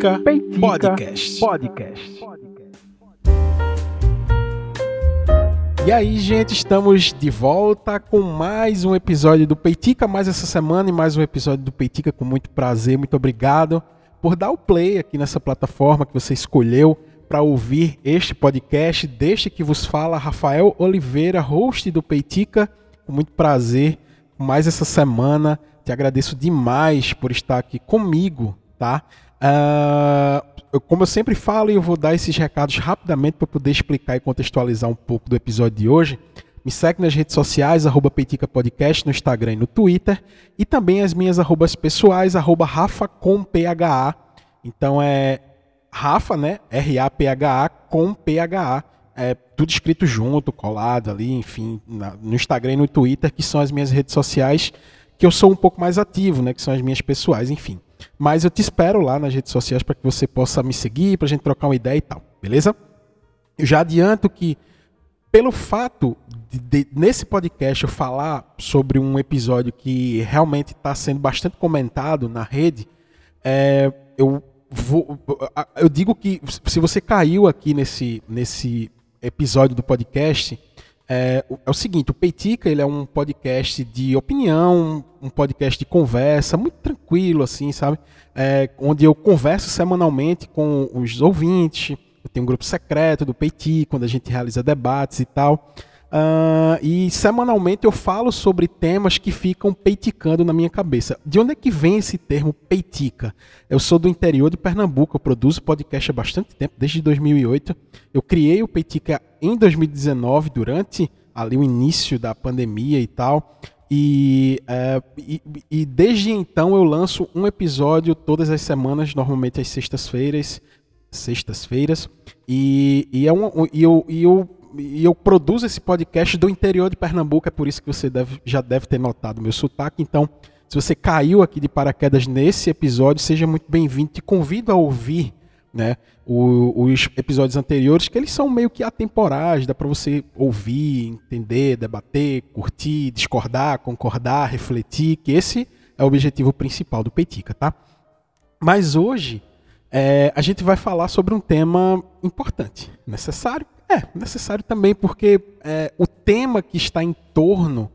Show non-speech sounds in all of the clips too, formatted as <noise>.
Peitica, Peitica Podcast. Podcast. E aí, gente, estamos de volta com mais um episódio do Peitica, mais essa semana e mais um episódio do Peitica com muito prazer. Muito obrigado por dar o play aqui nessa plataforma que você escolheu para ouvir este podcast. Deixe que vos fala Rafael Oliveira, host do Peitica, com muito prazer. Mais essa semana, te agradeço demais por estar aqui comigo, tá? Uh, como eu sempre falo, e eu vou dar esses recados rapidamente para poder explicar e contextualizar um pouco do episódio de hoje. Me segue nas redes sociais, arroba Peitica Podcast, no Instagram e no Twitter. E também as minhas arrobas pessoais, arroba Rafa com PHA. Então é Rafa, né? R-A-P-H-A com P-H-A. É tudo escrito junto, colado ali, enfim, na, no Instagram e no Twitter, que são as minhas redes sociais, que eu sou um pouco mais ativo, né? Que são as minhas pessoais, enfim. Mas eu te espero lá nas redes sociais para que você possa me seguir, para a gente trocar uma ideia e tal, beleza? Eu já adianto que, pelo fato de, de nesse podcast eu falar sobre um episódio que realmente está sendo bastante comentado na rede, é, eu, vou, eu digo que se você caiu aqui nesse, nesse episódio do podcast, é, é, o seguinte, o Peitica ele é um podcast de opinião, um podcast de conversa, muito tranquilo, assim, sabe? É, onde eu converso semanalmente com os ouvintes, eu tenho um grupo secreto do Peitica, quando a gente realiza debates e tal. Uh, e semanalmente eu falo sobre temas que ficam peiticando na minha cabeça. De onde é que vem esse termo peitica? Eu sou do interior de Pernambuco, eu produzo podcast há bastante tempo, desde 2008. Eu criei o Peitica em 2019, durante ali o início da pandemia e tal. E, uh, e, e desde então eu lanço um episódio todas as semanas, normalmente às sextas-feiras. Sextas-feiras. E, e, é um, e eu, e eu e eu produzo esse podcast do interior de Pernambuco, é por isso que você deve, já deve ter notado meu sotaque. Então, se você caiu aqui de paraquedas nesse episódio, seja muito bem-vindo. Te convido a ouvir né, os episódios anteriores, que eles são meio que atemporais, dá para você ouvir, entender, debater, curtir, discordar, concordar, refletir, que esse é o objetivo principal do Peitica, tá? Mas hoje é, a gente vai falar sobre um tema importante, necessário é, necessário também, porque é, o tema que está em torno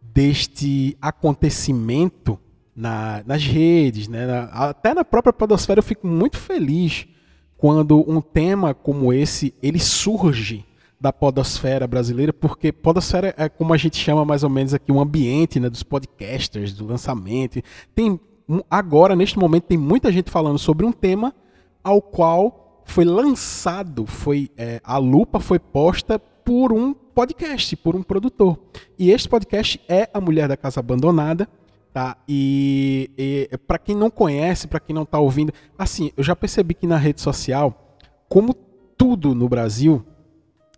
deste acontecimento na, nas redes, né, na, até na própria podosfera, eu fico muito feliz quando um tema como esse ele surge da podosfera brasileira, porque podosfera é como a gente chama mais ou menos aqui um ambiente né, dos podcasters, do lançamento. Tem agora neste momento tem muita gente falando sobre um tema ao qual foi lançado, foi é, a lupa foi posta por um podcast, por um produtor. E este podcast é A Mulher da Casa Abandonada. Tá? E, e para quem não conhece, para quem não está ouvindo, assim, eu já percebi que na rede social, como tudo no Brasil,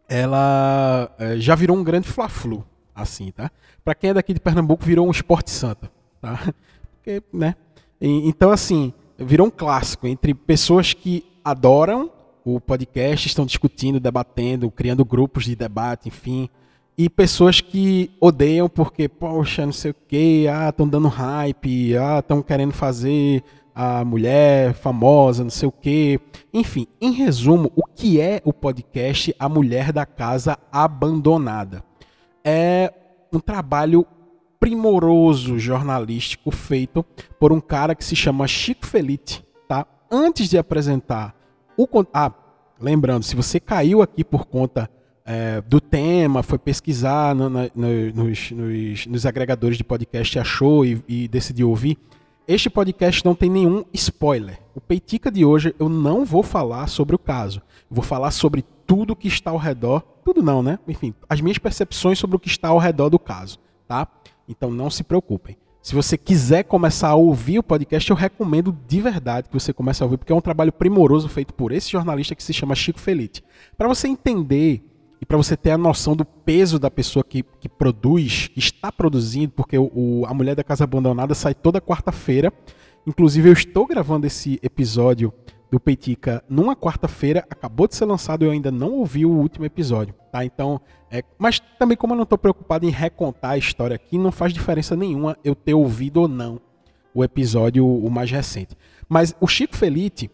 ela é, já virou um grande fla-flu, assim, tá? Para quem é daqui de Pernambuco, virou um esporte santa, tá? <laughs> Porque, né? E, então, assim, virou um clássico entre pessoas que adoram o podcast, estão discutindo, debatendo, criando grupos de debate, enfim. E pessoas que odeiam porque, poxa, não sei o quê, ah, estão dando hype, ah, estão querendo fazer a mulher famosa, não sei o quê. Enfim, em resumo, o que é o podcast A Mulher da Casa Abandonada? É um trabalho primoroso jornalístico feito por um cara que se chama Chico Felite? Antes de apresentar o. Ah, lembrando, se você caiu aqui por conta é, do tema, foi pesquisar no, no, nos, nos, nos, agregadores de podcast, achou e, e decidiu ouvir, este podcast não tem nenhum spoiler. O Peitica de hoje eu não vou falar sobre o caso. Vou falar sobre tudo que está ao redor. Tudo não, né? Enfim, as minhas percepções sobre o que está ao redor do caso, tá? Então não se preocupem. Se você quiser começar a ouvir o podcast, eu recomendo de verdade que você comece a ouvir, porque é um trabalho primoroso feito por esse jornalista que se chama Chico Felite. Para você entender e para você ter a noção do peso da pessoa que, que produz, que está produzindo, porque o, o, A Mulher da Casa Abandonada sai toda quarta-feira. Inclusive, eu estou gravando esse episódio do Peitica numa quarta-feira, acabou de ser lançado, eu ainda não ouvi o último episódio, tá? Então, é, mas também como eu não estou preocupado em recontar a história aqui, não faz diferença nenhuma eu ter ouvido ou não o episódio o mais recente. Mas o Chico Felite,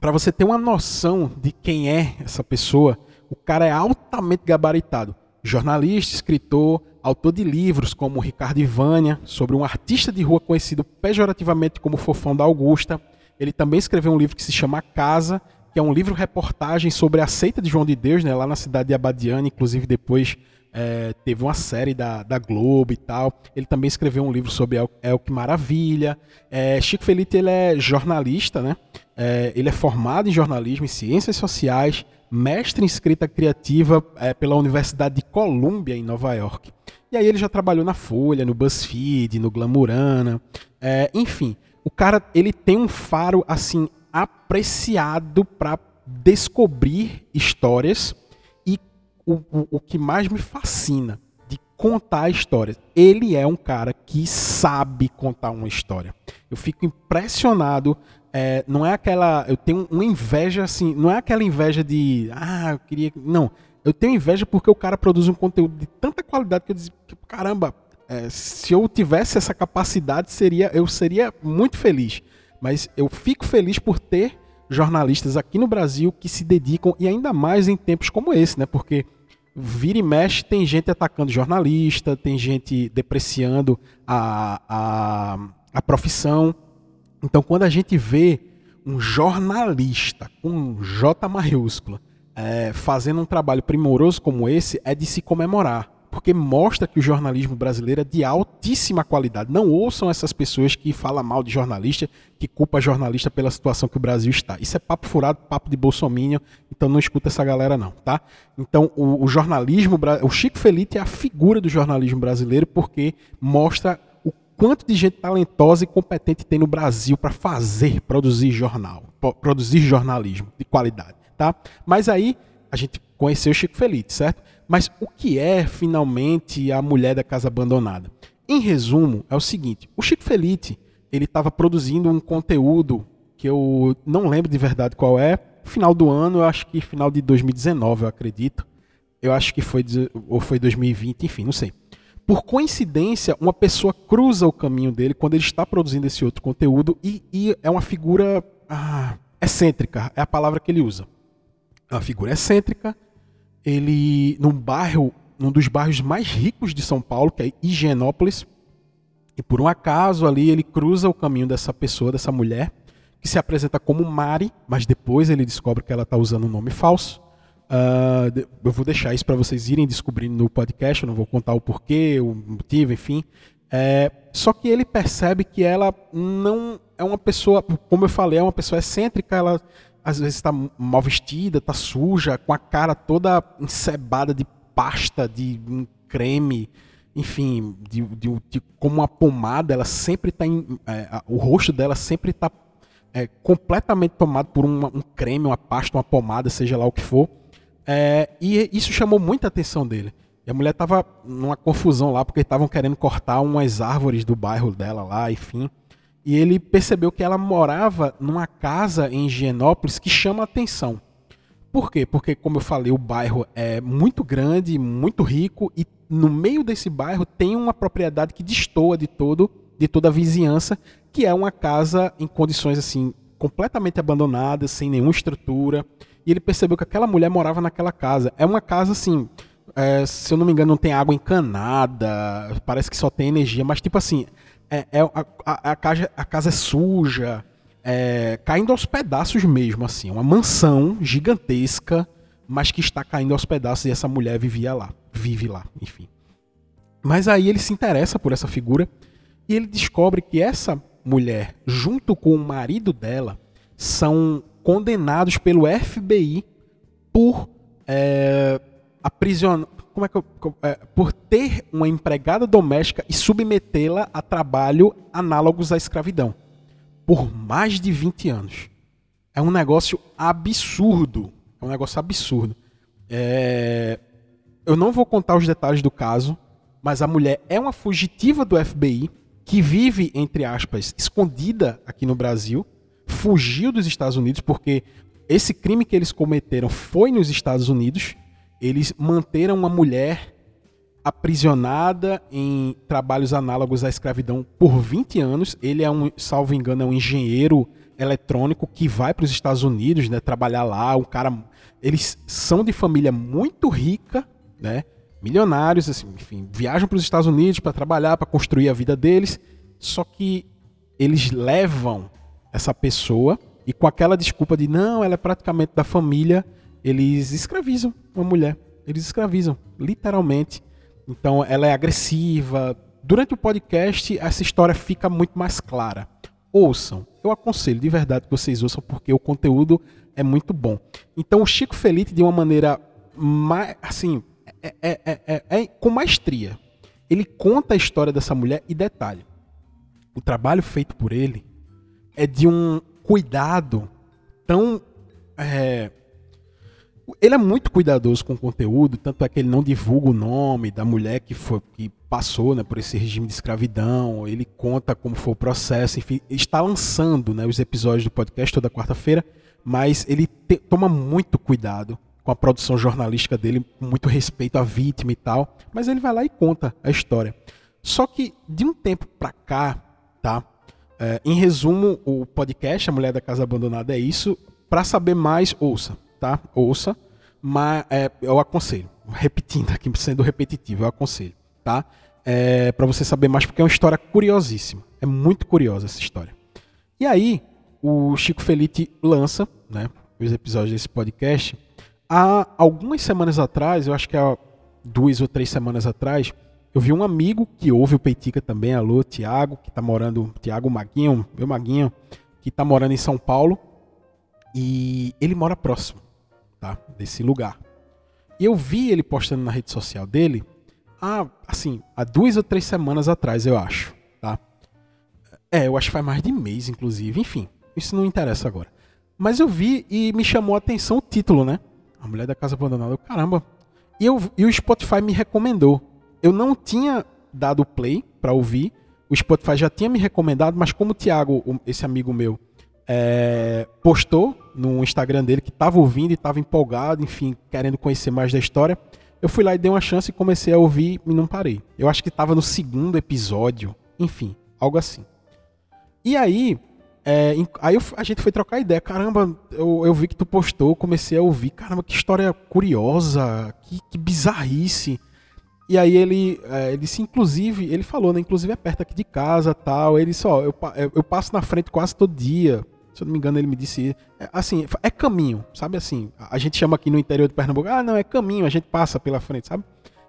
para você ter uma noção de quem é essa pessoa, o cara é altamente gabaritado. Jornalista, escritor, autor de livros como Ricardo Ivânia, sobre um artista de rua conhecido pejorativamente como Fofão da Augusta. Ele também escreveu um livro que se chama Casa, que é um livro-reportagem sobre a seita de João de Deus, né, lá na cidade de Abadiana, inclusive depois é, teve uma série da, da Globo e tal. Ele também escreveu um livro sobre El, que Maravilha. É, Chico Felipe ele é jornalista, né? É, ele é formado em jornalismo e ciências sociais, mestre em escrita criativa é, pela Universidade de Columbia, em Nova York. E aí ele já trabalhou na Folha, no BuzzFeed, no Glamurana. É, enfim, o cara ele tem um faro assim apreciado para descobrir histórias e o, o, o que mais me fascina de contar histórias. Ele é um cara que sabe contar uma história. Eu fico impressionado. É, não é aquela. Eu tenho uma inveja assim. Não é aquela inveja de. Ah, eu queria. Não. Eu tenho inveja porque o cara produz um conteúdo de tanta qualidade que eu disse, caramba, é, se eu tivesse essa capacidade, seria, eu seria muito feliz. Mas eu fico feliz por ter jornalistas aqui no Brasil que se dedicam, e ainda mais em tempos como esse, né? Porque vira e mexe tem gente atacando jornalista, tem gente depreciando a, a, a profissão. Então, quando a gente vê um jornalista com J maiúsculo é, fazendo um trabalho primoroso como esse, é de se comemorar porque mostra que o jornalismo brasileiro é de altíssima qualidade. Não ouçam essas pessoas que falam mal de jornalista, que culpa jornalista pela situação que o Brasil está. Isso é papo furado, papo de bolsominion, então não escuta essa galera não, tá? Então o, o jornalismo, o Chico Felipe é a figura do jornalismo brasileiro porque mostra o quanto de gente talentosa e competente tem no Brasil para fazer, produzir jornal, produzir jornalismo de qualidade, tá? Mas aí a gente conheceu o Chico Felipe, certo? Mas o que é finalmente a mulher da casa abandonada? Em resumo, é o seguinte: o Chico Felice ele estava produzindo um conteúdo que eu não lembro de verdade qual é. Final do ano, eu acho que final de 2019, eu acredito. Eu acho que foi ou foi 2020, enfim, não sei. Por coincidência, uma pessoa cruza o caminho dele quando ele está produzindo esse outro conteúdo e, e é uma figura ah, excêntrica, é a palavra que ele usa. É uma figura excêntrica, ele num bairro, num dos bairros mais ricos de São Paulo, que é Higienópolis, e por um acaso ali ele cruza o caminho dessa pessoa, dessa mulher, que se apresenta como Mari, mas depois ele descobre que ela está usando um nome falso. Uh, eu vou deixar isso para vocês irem descobrindo no podcast, eu não vou contar o porquê, o motivo, enfim. É, só que ele percebe que ela não é uma pessoa, como eu falei, é uma pessoa excêntrica, ela às vezes está mal vestida, está suja, com a cara toda encebada de pasta, de creme, enfim, de, de, de, como uma pomada, ela sempre está é, o rosto dela sempre está é, completamente tomado por uma, um creme, uma pasta, uma pomada, seja lá o que for. É, e isso chamou muita atenção dele. E a mulher estava numa confusão lá, porque estavam querendo cortar umas árvores do bairro dela lá, enfim. E ele percebeu que ela morava numa casa em Higienópolis que chama atenção. Por quê? Porque, como eu falei, o bairro é muito grande, muito rico, e no meio desse bairro tem uma propriedade que destoa de todo, de toda a vizinhança, que é uma casa em condições assim completamente abandonada, sem nenhuma estrutura. E ele percebeu que aquela mulher morava naquela casa. É uma casa assim, é, se eu não me engano, não tem água encanada, parece que só tem energia, mas tipo assim, é, é a, a, a, casa, a casa é suja, é, caindo aos pedaços mesmo, assim. Uma mansão gigantesca, mas que está caindo aos pedaços e essa mulher vivia lá, vive lá, enfim. Mas aí ele se interessa por essa figura e ele descobre que essa mulher, junto com o marido dela, são condenados pelo FBI por é, aprisionar como é que eu, é, por ter uma empregada doméstica e submetê-la a trabalho análogos à escravidão por mais de 20 anos. É um negócio absurdo. É um negócio absurdo. É... Eu não vou contar os detalhes do caso, mas a mulher é uma fugitiva do FBI que vive, entre aspas, escondida aqui no Brasil, fugiu dos Estados Unidos porque esse crime que eles cometeram foi nos Estados Unidos eles manteram uma mulher aprisionada em trabalhos análogos à escravidão por 20 anos. Ele é um, salvo engano, é um engenheiro eletrônico que vai para os Estados Unidos, né, trabalhar lá, um cara, eles são de família muito rica, né, milionários, assim, enfim, viajam para os Estados Unidos para trabalhar, para construir a vida deles, só que eles levam essa pessoa e com aquela desculpa de não, ela é praticamente da família, eles escravizam uma mulher. Eles escravizam, literalmente. Então ela é agressiva. Durante o podcast, essa história fica muito mais clara. Ouçam. Eu aconselho de verdade que vocês ouçam, porque o conteúdo é muito bom. Então o Chico Felite, de uma maneira mais, assim, é, é, é, é, com maestria, ele conta a história dessa mulher e detalhe. O trabalho feito por ele é de um cuidado tão é, ele é muito cuidadoso com o conteúdo, tanto é que ele não divulga o nome da mulher que, foi, que passou né, por esse regime de escravidão, ele conta como foi o processo, enfim, está lançando né, os episódios do podcast toda quarta-feira, mas ele te, toma muito cuidado com a produção jornalística dele, com muito respeito à vítima e tal, mas ele vai lá e conta a história. Só que de um tempo pra cá, tá? É, em resumo, o podcast A Mulher da Casa Abandonada é isso. Para saber mais, ouça tá? Ouça, mas é, eu aconselho. Repetindo aqui, sendo repetitivo, eu aconselho, tá? É, para você saber mais, porque é uma história curiosíssima. É muito curiosa essa história. E aí, o Chico Felite lança, né, os episódios desse podcast. Há algumas semanas atrás, eu acho que há duas ou três semanas atrás, eu vi um amigo que ouve o Peitica também, alô, Tiago, que tá morando, Tiago Maguinho, meu Maguinho, que tá morando em São Paulo, e ele mora próximo tá? Desse lugar. Eu vi ele postando na rede social dele, há, assim, há duas ou três semanas atrás, eu acho, tá? É, eu acho que faz mais de mês, inclusive. Enfim, isso não interessa agora. Mas eu vi e me chamou a atenção o título, né? A Mulher da Casa Abandonada. Caramba. E, eu, e o Spotify me recomendou. Eu não tinha dado play para ouvir. O Spotify já tinha me recomendado, mas como o Thiago, esse amigo meu, é, postou no Instagram dele que estava ouvindo e estava empolgado, enfim, querendo conhecer mais da história. Eu fui lá e dei uma chance e comecei a ouvir e não parei. Eu acho que estava no segundo episódio, enfim, algo assim. E aí, é, aí eu, a gente foi trocar ideia. Caramba, eu, eu, vi que tu postou, comecei a ouvir. Caramba, que história curiosa, que, que bizarrice. E aí ele, é, ele disse, inclusive, ele falou, né? Inclusive é perto aqui de casa tal. Ele só, eu, eu passo na frente quase todo dia. Se eu não me engano, ele me disse. É, assim, é caminho, sabe assim? A gente chama aqui no interior de Pernambuco, ah, não, é caminho, a gente passa pela frente, sabe?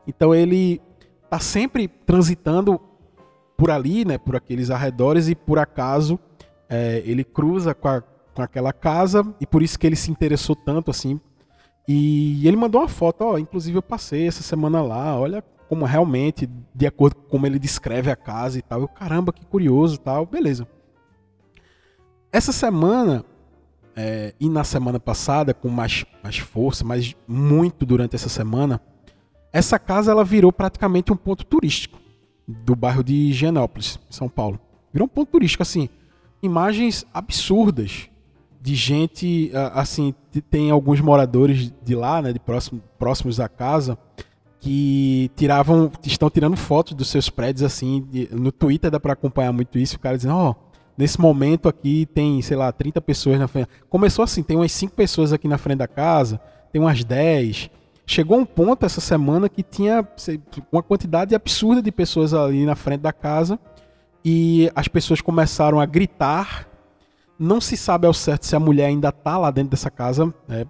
Então ele tá sempre transitando por ali, né? Por aqueles arredores e por acaso é, ele cruza com, a, com aquela casa e por isso que ele se interessou tanto assim. E ele mandou uma foto, ó, inclusive eu passei essa semana lá, olha como realmente, de acordo com como ele descreve a casa e tal. Eu, caramba, que curioso tal, beleza. Essa semana é, e na semana passada, com mais, mais força, mas muito durante essa semana, essa casa ela virou praticamente um ponto turístico do bairro de Higienópolis, São Paulo. Virou um ponto turístico, assim, imagens absurdas de gente, assim, tem alguns moradores de lá, né, de próximo, próximos da casa, que tiravam, estão tirando fotos dos seus prédios, assim, de, no Twitter dá para acompanhar muito isso, o cara dizendo, ó, oh, Nesse momento aqui tem, sei lá, 30 pessoas na frente. Começou assim, tem umas 5 pessoas aqui na frente da casa, tem umas 10. Chegou um ponto essa semana que tinha uma quantidade absurda de pessoas ali na frente da casa e as pessoas começaram a gritar. Não se sabe ao certo se a mulher ainda está lá dentro dessa casa, é,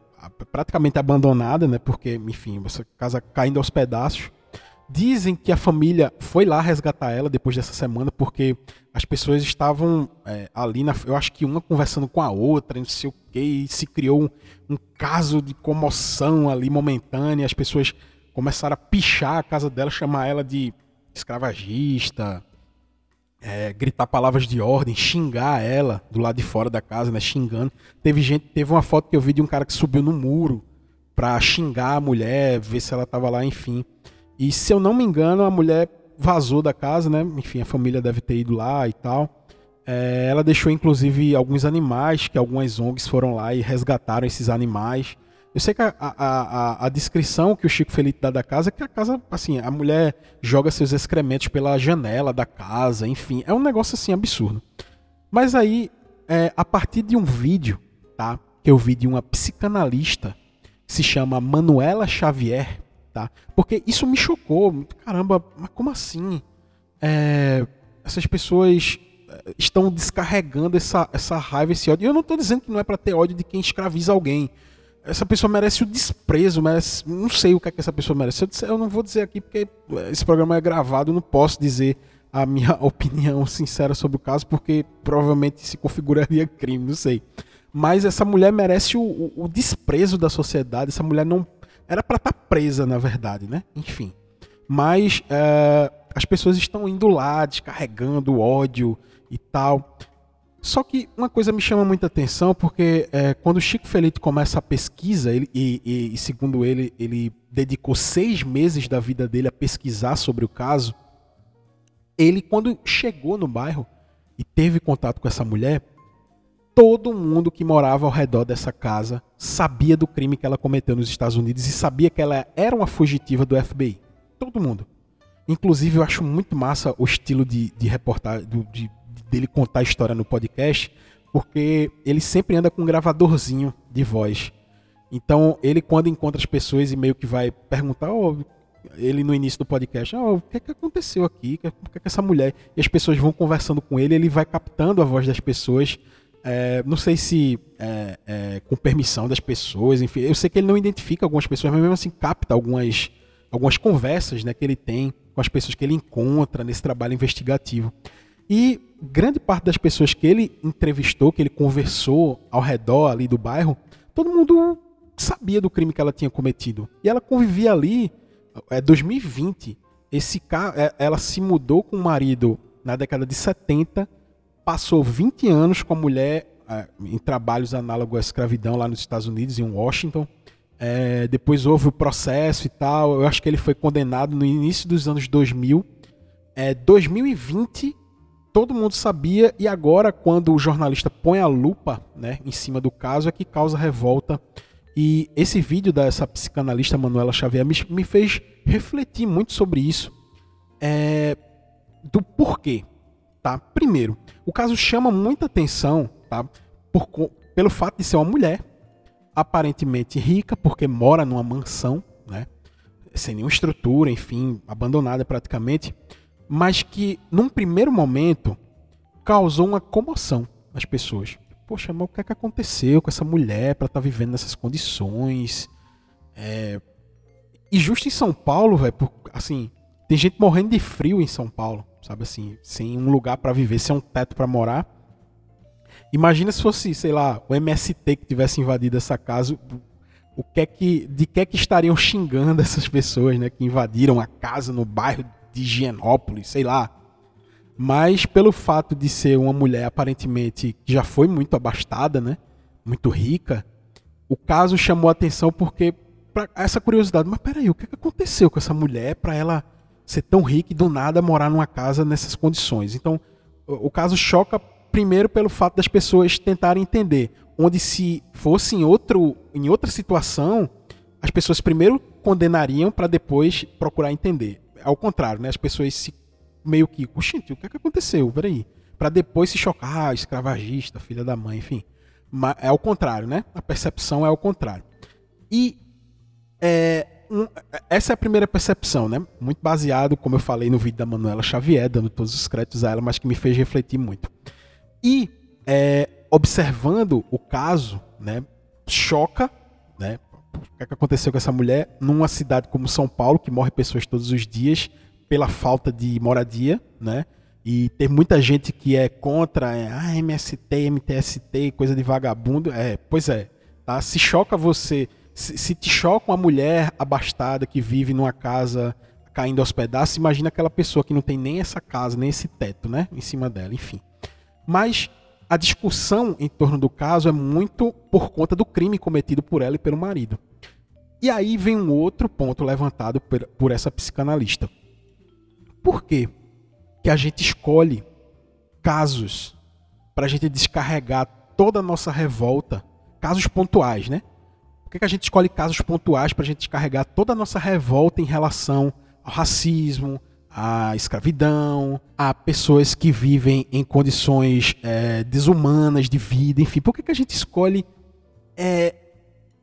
praticamente abandonada, né? Porque, enfim, essa casa caindo aos pedaços. Dizem que a família foi lá resgatar ela depois dessa semana, porque as pessoas estavam é, ali, na, eu acho que uma conversando com a outra, não sei o que, e se criou um, um, caso de comoção ali momentânea. As pessoas começaram a pichar a casa dela, chamar ela de escravagista, é, gritar palavras de ordem, xingar ela do lado de fora da casa, né, xingando. Teve gente, teve uma foto que eu vi de um cara que subiu no muro pra xingar a mulher, ver se ela tava lá, enfim. E se eu não me engano, a mulher vazou da casa, né? Enfim, a família deve ter ido lá e tal. É, ela deixou inclusive alguns animais, que algumas ONGs foram lá e resgataram esses animais. Eu sei que a, a, a, a descrição que o Chico Felipe dá da casa é que a casa, assim, a mulher joga seus excrementos pela janela da casa, enfim, é um negócio assim absurdo. Mas aí é, a partir de um vídeo, tá? Que eu vi de uma psicanalista que se chama Manuela Xavier, tá? Porque isso me chocou. Caramba, mas como assim? É, essas pessoas é, estão descarregando essa, essa raiva, esse ódio. E eu não estou dizendo que não é para ter ódio de quem escraviza alguém. Essa pessoa merece o desprezo, merece. Não sei o que, é que essa pessoa merece. Eu, eu não vou dizer aqui porque esse programa é gravado, eu não posso dizer a minha <laughs> opinião sincera sobre o caso, porque provavelmente se configuraria crime, não sei. Mas essa mulher merece o, o, o desprezo da sociedade. Essa mulher não. Era para estar tá presa, na verdade, né? Enfim. Mas uh, as pessoas estão indo lá, descarregando ódio e tal. Só que uma coisa me chama muita atenção, porque é, quando o Chico Felipe começa a pesquisa, ele, e, e, e, segundo ele, ele dedicou seis meses da vida dele a pesquisar sobre o caso. Ele, quando chegou no bairro e teve contato com essa mulher, todo mundo que morava ao redor dessa casa sabia do crime que ela cometeu nos Estados Unidos e sabia que ela era uma fugitiva do FBI. Todo mundo. Inclusive, eu acho muito massa o estilo de, de reportagem, de, dele contar a história no podcast, porque ele sempre anda com um gravadorzinho de voz. Então, ele quando encontra as pessoas e meio que vai perguntar, oh, ele no início do podcast, oh, o que é que aconteceu aqui? O que é que essa mulher? E as pessoas vão conversando com ele, ele vai captando a voz das pessoas. É, não sei se é, é, com permissão das pessoas, enfim. Eu sei que ele não identifica algumas pessoas, mas mesmo assim capta algumas, algumas conversas né, que ele tem com as pessoas que ele encontra nesse trabalho investigativo. E grande parte das pessoas que ele entrevistou, que ele conversou ao redor ali do bairro, todo mundo sabia do crime que ela tinha cometido. E ela convivia ali, é 2020. Esse é, ela se mudou com o marido na década de 70, passou 20 anos com a mulher é, em trabalhos análogos à escravidão lá nos Estados Unidos, em Washington. É, depois houve o processo e tal. Eu acho que ele foi condenado no início dos anos 2000. É, 2020 todo mundo sabia e agora quando o jornalista põe a lupa né, em cima do caso é que causa revolta. E esse vídeo dessa psicanalista Manuela Xavier me, me fez refletir muito sobre isso. É, do porquê. Tá? Primeiro, o caso chama muita atenção tá? Por, pelo fato de ser uma mulher aparentemente rica, porque mora numa mansão, né? sem nenhuma estrutura, enfim, abandonada praticamente mas que num primeiro momento causou uma comoção nas pessoas. Poxa, mas o que é que aconteceu com essa mulher para estar tá vivendo nessas condições? É... E justo em São Paulo, velho, assim, tem gente morrendo de frio em São Paulo, sabe assim, sem um lugar para viver, sem um teto para morar. Imagina se fosse, sei lá, o MST que tivesse invadido essa casa, o que é que, de que é que estariam xingando essas pessoas, né, que invadiram a casa no bairro de Higienópolis, sei lá. Mas pelo fato de ser uma mulher aparentemente que já foi muito abastada, né? Muito rica, o caso chamou a atenção porque essa curiosidade, mas peraí, o que, é que aconteceu com essa mulher para ela ser tão rica e do nada morar numa casa nessas condições? Então, o, o caso choca primeiro pelo fato das pessoas tentarem entender, onde se fosse em outro em outra situação, as pessoas primeiro condenariam para depois procurar entender ao contrário, né? As pessoas se meio que, oxente, o que é que aconteceu? Peraí. Para depois se chocar, ah, escravagista, filha da mãe, enfim. Mas é ao contrário, né? A percepção é ao contrário. E é, um, essa é a primeira percepção, né? Muito baseado, como eu falei no vídeo da Manuela Xavier, dando todos os créditos a ela, mas que me fez refletir muito. E é, observando o caso, né? Choca, né? o que, é que aconteceu com essa mulher numa cidade como São Paulo, que morre pessoas todos os dias pela falta de moradia, né? E tem muita gente que é contra, é, ah, MST, MTST, coisa de vagabundo. É, pois é, tá? Se choca você, se, te choca uma mulher abastada que vive numa casa caindo aos pedaços, imagina aquela pessoa que não tem nem essa casa, nem esse teto, né, em cima dela, enfim. Mas a discussão em torno do caso é muito por conta do crime cometido por ela e pelo marido. E aí vem um outro ponto levantado por, essa psicanalista. Por que que a gente escolhe casos para a gente descarregar toda a nossa revolta, casos pontuais, né? Por que, que a gente escolhe casos pontuais para a gente descarregar toda a nossa revolta em relação ao racismo, à escravidão, a pessoas que vivem em condições é, desumanas de vida, enfim. Por que, que a gente escolhe é,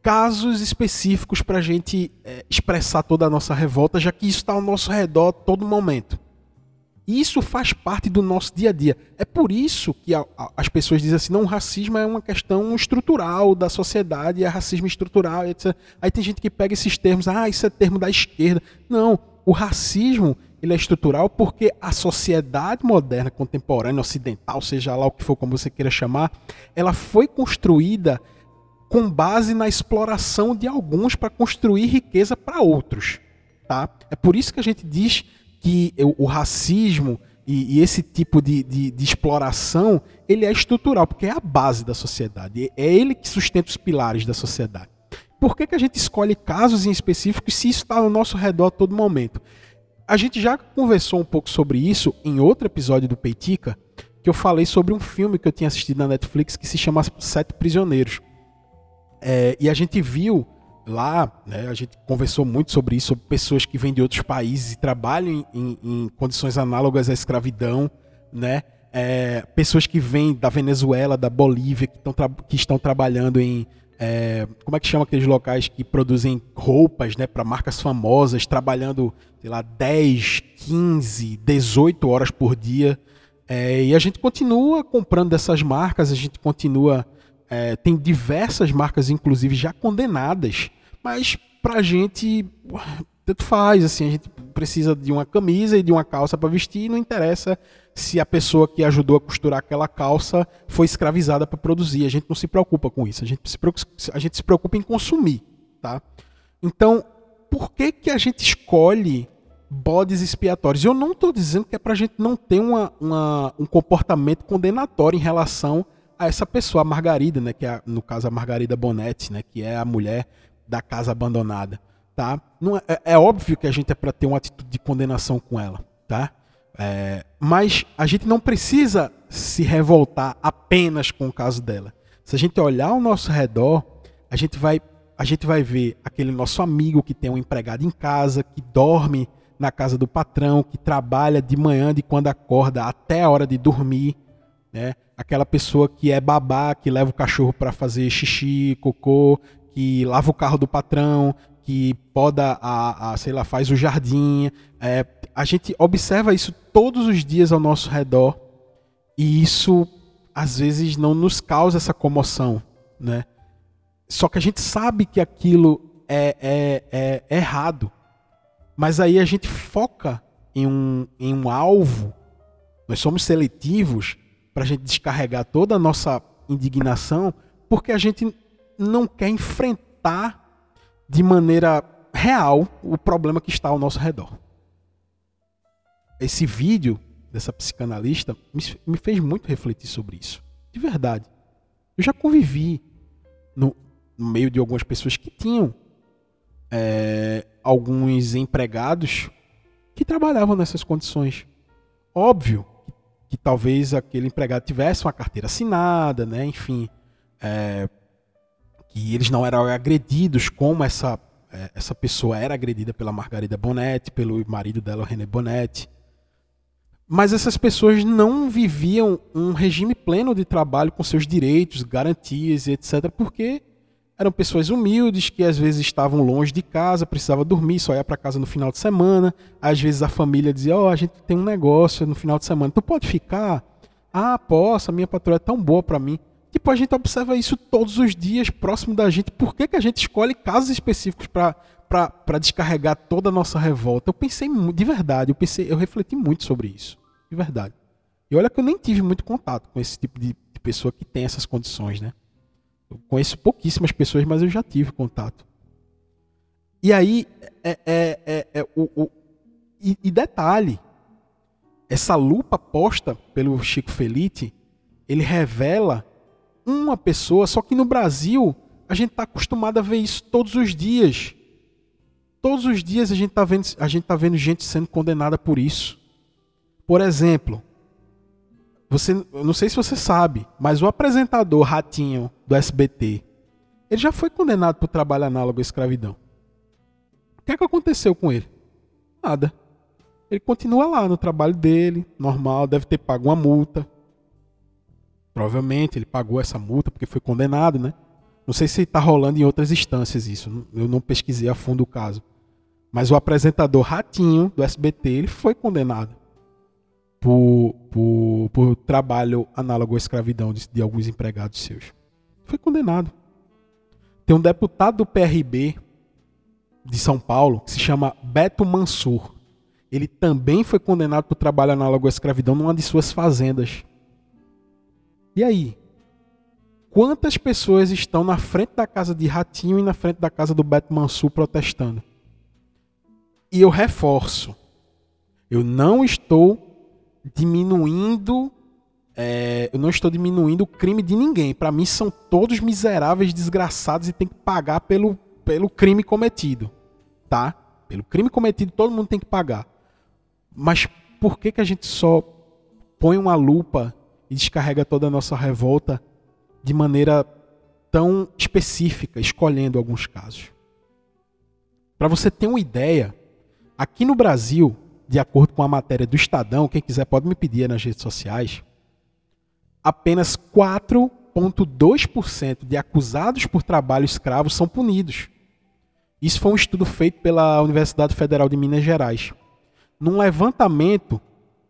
casos específicos para a gente é, expressar toda a nossa revolta, já que isso está ao nosso redor todo momento? Isso faz parte do nosso dia a dia. É por isso que a, a, as pessoas dizem assim: não, o racismo é uma questão estrutural da sociedade, é racismo estrutural, etc. Aí tem gente que pega esses termos, ah, isso é termo da esquerda. Não, o racismo ele é estrutural porque a sociedade moderna, contemporânea, ocidental, seja lá o que for como você queira chamar, ela foi construída com base na exploração de alguns para construir riqueza para outros. Tá? É por isso que a gente diz que o, o racismo e, e, esse tipo de, de, de, exploração ele é estrutural, porque é a base da sociedade. É ele que sustenta os pilares da sociedade. Por que, que a gente escolhe casos em específico se isso está ao nosso redor a todo momento? A gente já conversou um pouco sobre isso em outro episódio do Peitica, que eu falei sobre um filme que eu tinha assistido na Netflix que se chama Sete Prisioneiros. É, e a gente viu lá, né, a gente conversou muito sobre isso, sobre pessoas que vêm de outros países e trabalham em, em condições análogas à escravidão, né? É, pessoas que vêm da Venezuela, da Bolívia, que, que estão trabalhando em. É, como é que chama aqueles locais que produzem roupas né, para marcas famosas, trabalhando, sei lá, 10, 15, 18 horas por dia. É, e a gente continua comprando dessas marcas, a gente continua. É, tem diversas marcas, inclusive, já condenadas mas pra gente, tanto faz, assim, a gente precisa de uma camisa e de uma calça para vestir, e não interessa se a pessoa que ajudou a costurar aquela calça foi escravizada para produzir. A gente não se preocupa com isso. A gente se preocupa, a gente se preocupa em consumir, tá? Então, por que que a gente escolhe bodes expiatórios? Eu não estou dizendo que é para a gente não ter uma, uma, um comportamento condenatório em relação a essa pessoa, a Margarida, né, que é, no caso a Margarida Bonetti, né, que é a mulher da casa abandonada, tá? Não é, é, é óbvio que a gente é para ter uma atitude de condenação com ela, tá? É, mas a gente não precisa se revoltar apenas com o caso dela. Se a gente olhar ao nosso redor, a gente vai a gente vai ver aquele nosso amigo que tem um empregado em casa, que dorme na casa do patrão, que trabalha de manhã, de quando acorda até a hora de dormir, né? Aquela pessoa que é babá, que leva o cachorro para fazer xixi, cocô, que lava o carro do patrão, que poda a, a sei lá, faz o jardim. É, a gente observa isso todos os dias ao nosso redor e isso às vezes não nos causa essa comoção, né? Só que a gente sabe que aquilo é, é, é, errado. Mas aí a gente foca em um, em um alvo, nós somos seletivos para a gente descarregar toda a nossa indignação, porque a gente não quer enfrentar de maneira real o problema que está ao nosso redor. Esse vídeo dessa psicanalista me fez muito refletir sobre isso. De verdade. Eu já convivi no, no meio de algumas pessoas que tinham é, alguns empregados que trabalhavam nessas condições. Óbvio que, que, talvez aquele empregado tivesse uma carteira assinada, né? enfim, é, que eles não eram agredidos como essa, é, essa pessoa era agredida pela Margarida Bonetti, pelo marido dela, René Bonetti. Mas essas pessoas não viviam um regime pleno de trabalho com seus direitos, garantias e etc., porque eram pessoas humildes que às vezes estavam longe de casa, precisava dormir, só ia para casa no final de semana. Às vezes a família dizia: Ó, oh, a gente tem um negócio no final de semana, tu pode ficar? Ah, posso, a minha patroa é tão boa para mim. Tipo, a gente observa isso todos os dias próximo da gente. Por que, que a gente escolhe casos específicos para descarregar toda a nossa revolta? Eu pensei de verdade, eu pensei, eu refleti muito sobre isso. De verdade. E olha que eu nem tive muito contato com esse tipo de, de pessoa que tem essas condições, né? Eu conheço pouquíssimas pessoas, mas eu já tive contato. E aí, é, é, é, é o, o e, e, detalhe, essa lupa posta pelo Chico Felite, ele revela uma pessoa, só que no Brasil a gente está acostumado a ver isso todos os dias. Todos os dias a gente está vendo, a gente tá vendo gente sendo condenada por isso. Por exemplo, você, não sei se você sabe, mas o apresentador Ratinho do SBT, ele já foi condenado por trabalho análogo à escravidão. O que é que aconteceu com ele? Nada. Ele continua lá no trabalho dele, normal, deve ter pago uma multa. Provavelmente ele pagou essa multa porque foi condenado, né? Não sei se está rolando em outras instâncias isso, eu não pesquisei a fundo o caso. Mas o apresentador Ratinho do SBT ele foi condenado por, por, por trabalho análogo à escravidão de, de alguns empregados seus. Foi condenado. Tem um deputado do PRB de São Paulo que se chama Beto Mansur. Ele também foi condenado por trabalho análogo à escravidão numa de suas fazendas. E aí? Quantas pessoas estão na frente da casa de Ratinho e na frente da casa do Beto Mansur protestando? E eu reforço, eu não estou diminuindo, é, eu não estou diminuindo o crime de ninguém. Para mim são todos miseráveis, desgraçados e tem que pagar pelo, pelo crime cometido, tá? Pelo crime cometido todo mundo tem que pagar. Mas por que que a gente só põe uma lupa e descarrega toda a nossa revolta de maneira tão específica, escolhendo alguns casos. Para você ter uma ideia, aqui no Brasil, de acordo com a matéria do Estadão, quem quiser pode me pedir nas redes sociais, apenas 4,2% de acusados por trabalho escravo são punidos. Isso foi um estudo feito pela Universidade Federal de Minas Gerais. Num levantamento,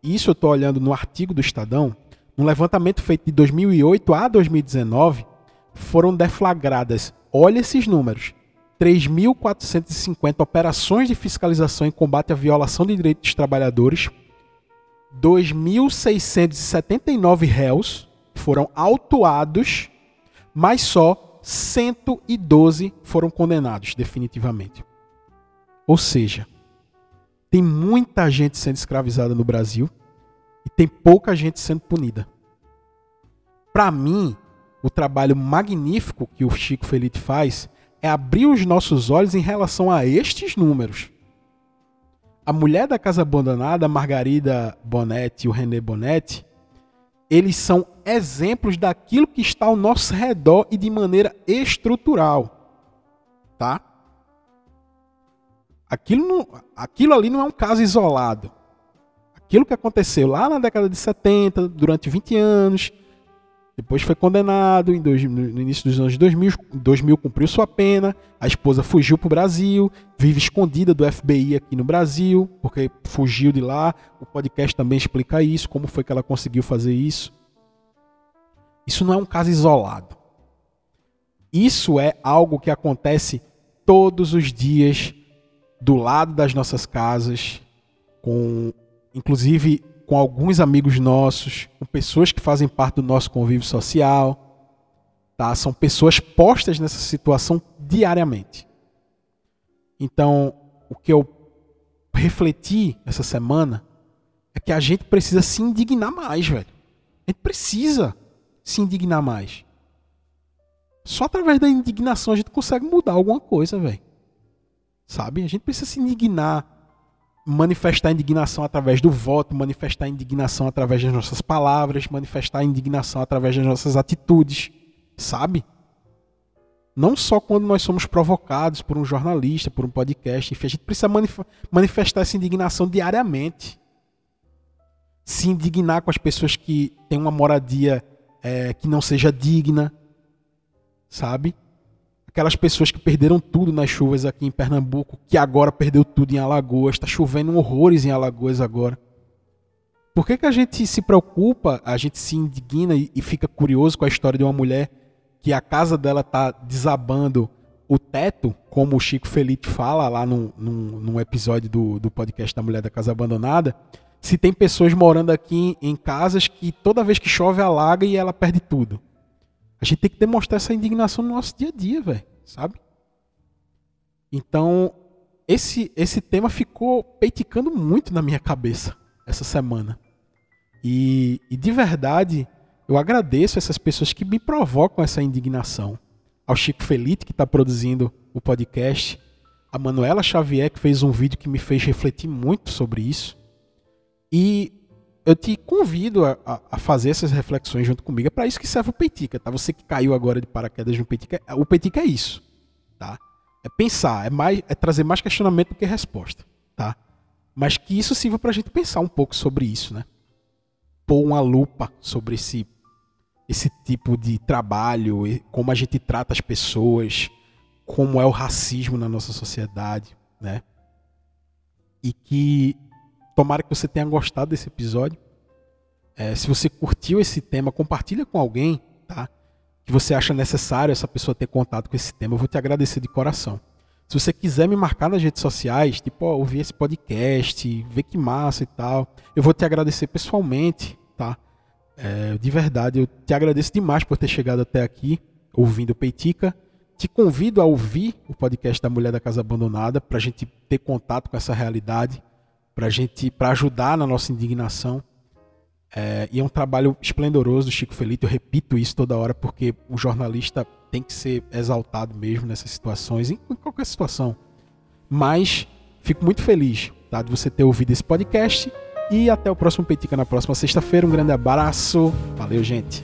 isso eu estou olhando no artigo do Estadão, um levantamento feito de 2008 a 2019, foram deflagradas, olha esses números, 3.450 operações de fiscalização em combate à violação de direitos dos trabalhadores, 2.679 réus foram autuados, mas só 112 foram condenados definitivamente. Ou seja, tem muita gente sendo escravizada no Brasil e tem pouca gente sendo punida. Para mim, o trabalho magnífico que o Chico Felipe faz é abrir os nossos olhos em relação a estes números. A mulher da casa abandonada, Margarida Bonetti e o René Bonetti, eles são exemplos daquilo que está ao nosso redor e de maneira estrutural. Tá? Aquilo, não, aquilo ali não é um caso isolado aquilo que aconteceu lá na década de 70, durante 20 anos, depois foi condenado em dois, no início dos anos 2000, 2000 cumpriu sua pena, a esposa fugiu para o Brasil, vive escondida do FBI aqui no Brasil, porque fugiu de lá. O podcast também explica isso, como foi que ela conseguiu fazer isso. Isso não é um caso isolado. Isso é algo que acontece todos os dias do lado das nossas casas, com inclusive com alguns amigos nossos, com pessoas que fazem parte do nosso convívio social. Tá? São pessoas postas nessa situação diariamente. Então, o que eu refleti essa semana é que a gente precisa se indignar mais, velho. A gente precisa se indignar mais. Só através da indignação a gente consegue mudar alguma coisa, velho. Sabe? A gente precisa se indignar manifestar indignação através do voto, manifestar indignação através das nossas palavras, manifestar indignação através das nossas atitudes, sabe? Não só quando nós somos provocados por um jornalista, por um podcast, enfim, a gente precisa manif manifestar essa indignação diariamente. Se indignar com as pessoas que têm uma moradia é, que não seja digna, sabe? Aquelas pessoas que perderam tudo nas chuvas aqui em Pernambuco, que agora perdeu tudo em Alagoas, está chovendo horrores em Alagoas agora. Por que, que a gente se preocupa, a gente se indigna e, e fica curioso com a história de uma mulher que a casa dela está desabando o teto, como o Chico Felipe fala lá num, num, num episódio do, do podcast da Mulher da Casa Abandonada, se tem pessoas morando aqui em casas que toda vez que chove alaga e ela perde tudo. A gente tem que demonstrar essa indignação no nosso dia a dia, velho, sabe? Então, esse esse tema ficou peiticando muito na minha cabeça essa semana. E, e de verdade, eu agradeço essas pessoas que me provocam essa indignação. Ao Chico Felite, que está produzindo o podcast, a Manuela Xavier, que fez um vídeo que me fez refletir muito sobre isso. E eu te convido a, a, a, fazer essas reflexões junto comigo. É para isso que serve o Peitica, tá? Você que caiu agora de paraquedas no Peitica, o Peitica é isso, tá? É pensar, é mais, é trazer mais questionamento do que resposta, tá? mas que isso sirva para a gente pensar um pouco sobre isso, né? Pôr uma lupa sobre esse, esse tipo de trabalho, como a gente trata as pessoas, como é o racismo na nossa sociedade, né? E que tomara que você tenha gostado desse episódio. É, se você curtiu esse tema, compartilha com alguém, tá? Que você acha necessário essa pessoa ter contato com esse tema. Eu vou te agradecer de coração. Se você quiser me marcar nas redes sociais, tipo, ó, ouvir esse podcast, ver que massa e tal, eu vou te agradecer pessoalmente, tá? É, de verdade, eu te agradeço demais por ter chegado até aqui, ouvindo o Peitica. Te convido a ouvir o podcast da Mulher da Casa Abandonada para a gente ter contato com essa realidade, para gente, para ajudar na nossa indignação. É, e é um trabalho esplendoroso do Chico Felipe. Eu repito isso toda hora porque o jornalista tem que ser exaltado mesmo nessas situações, em qualquer situação. Mas fico muito feliz tá, de você ter ouvido esse podcast. E até o próximo Petica na próxima sexta-feira. Um grande abraço. Valeu, gente.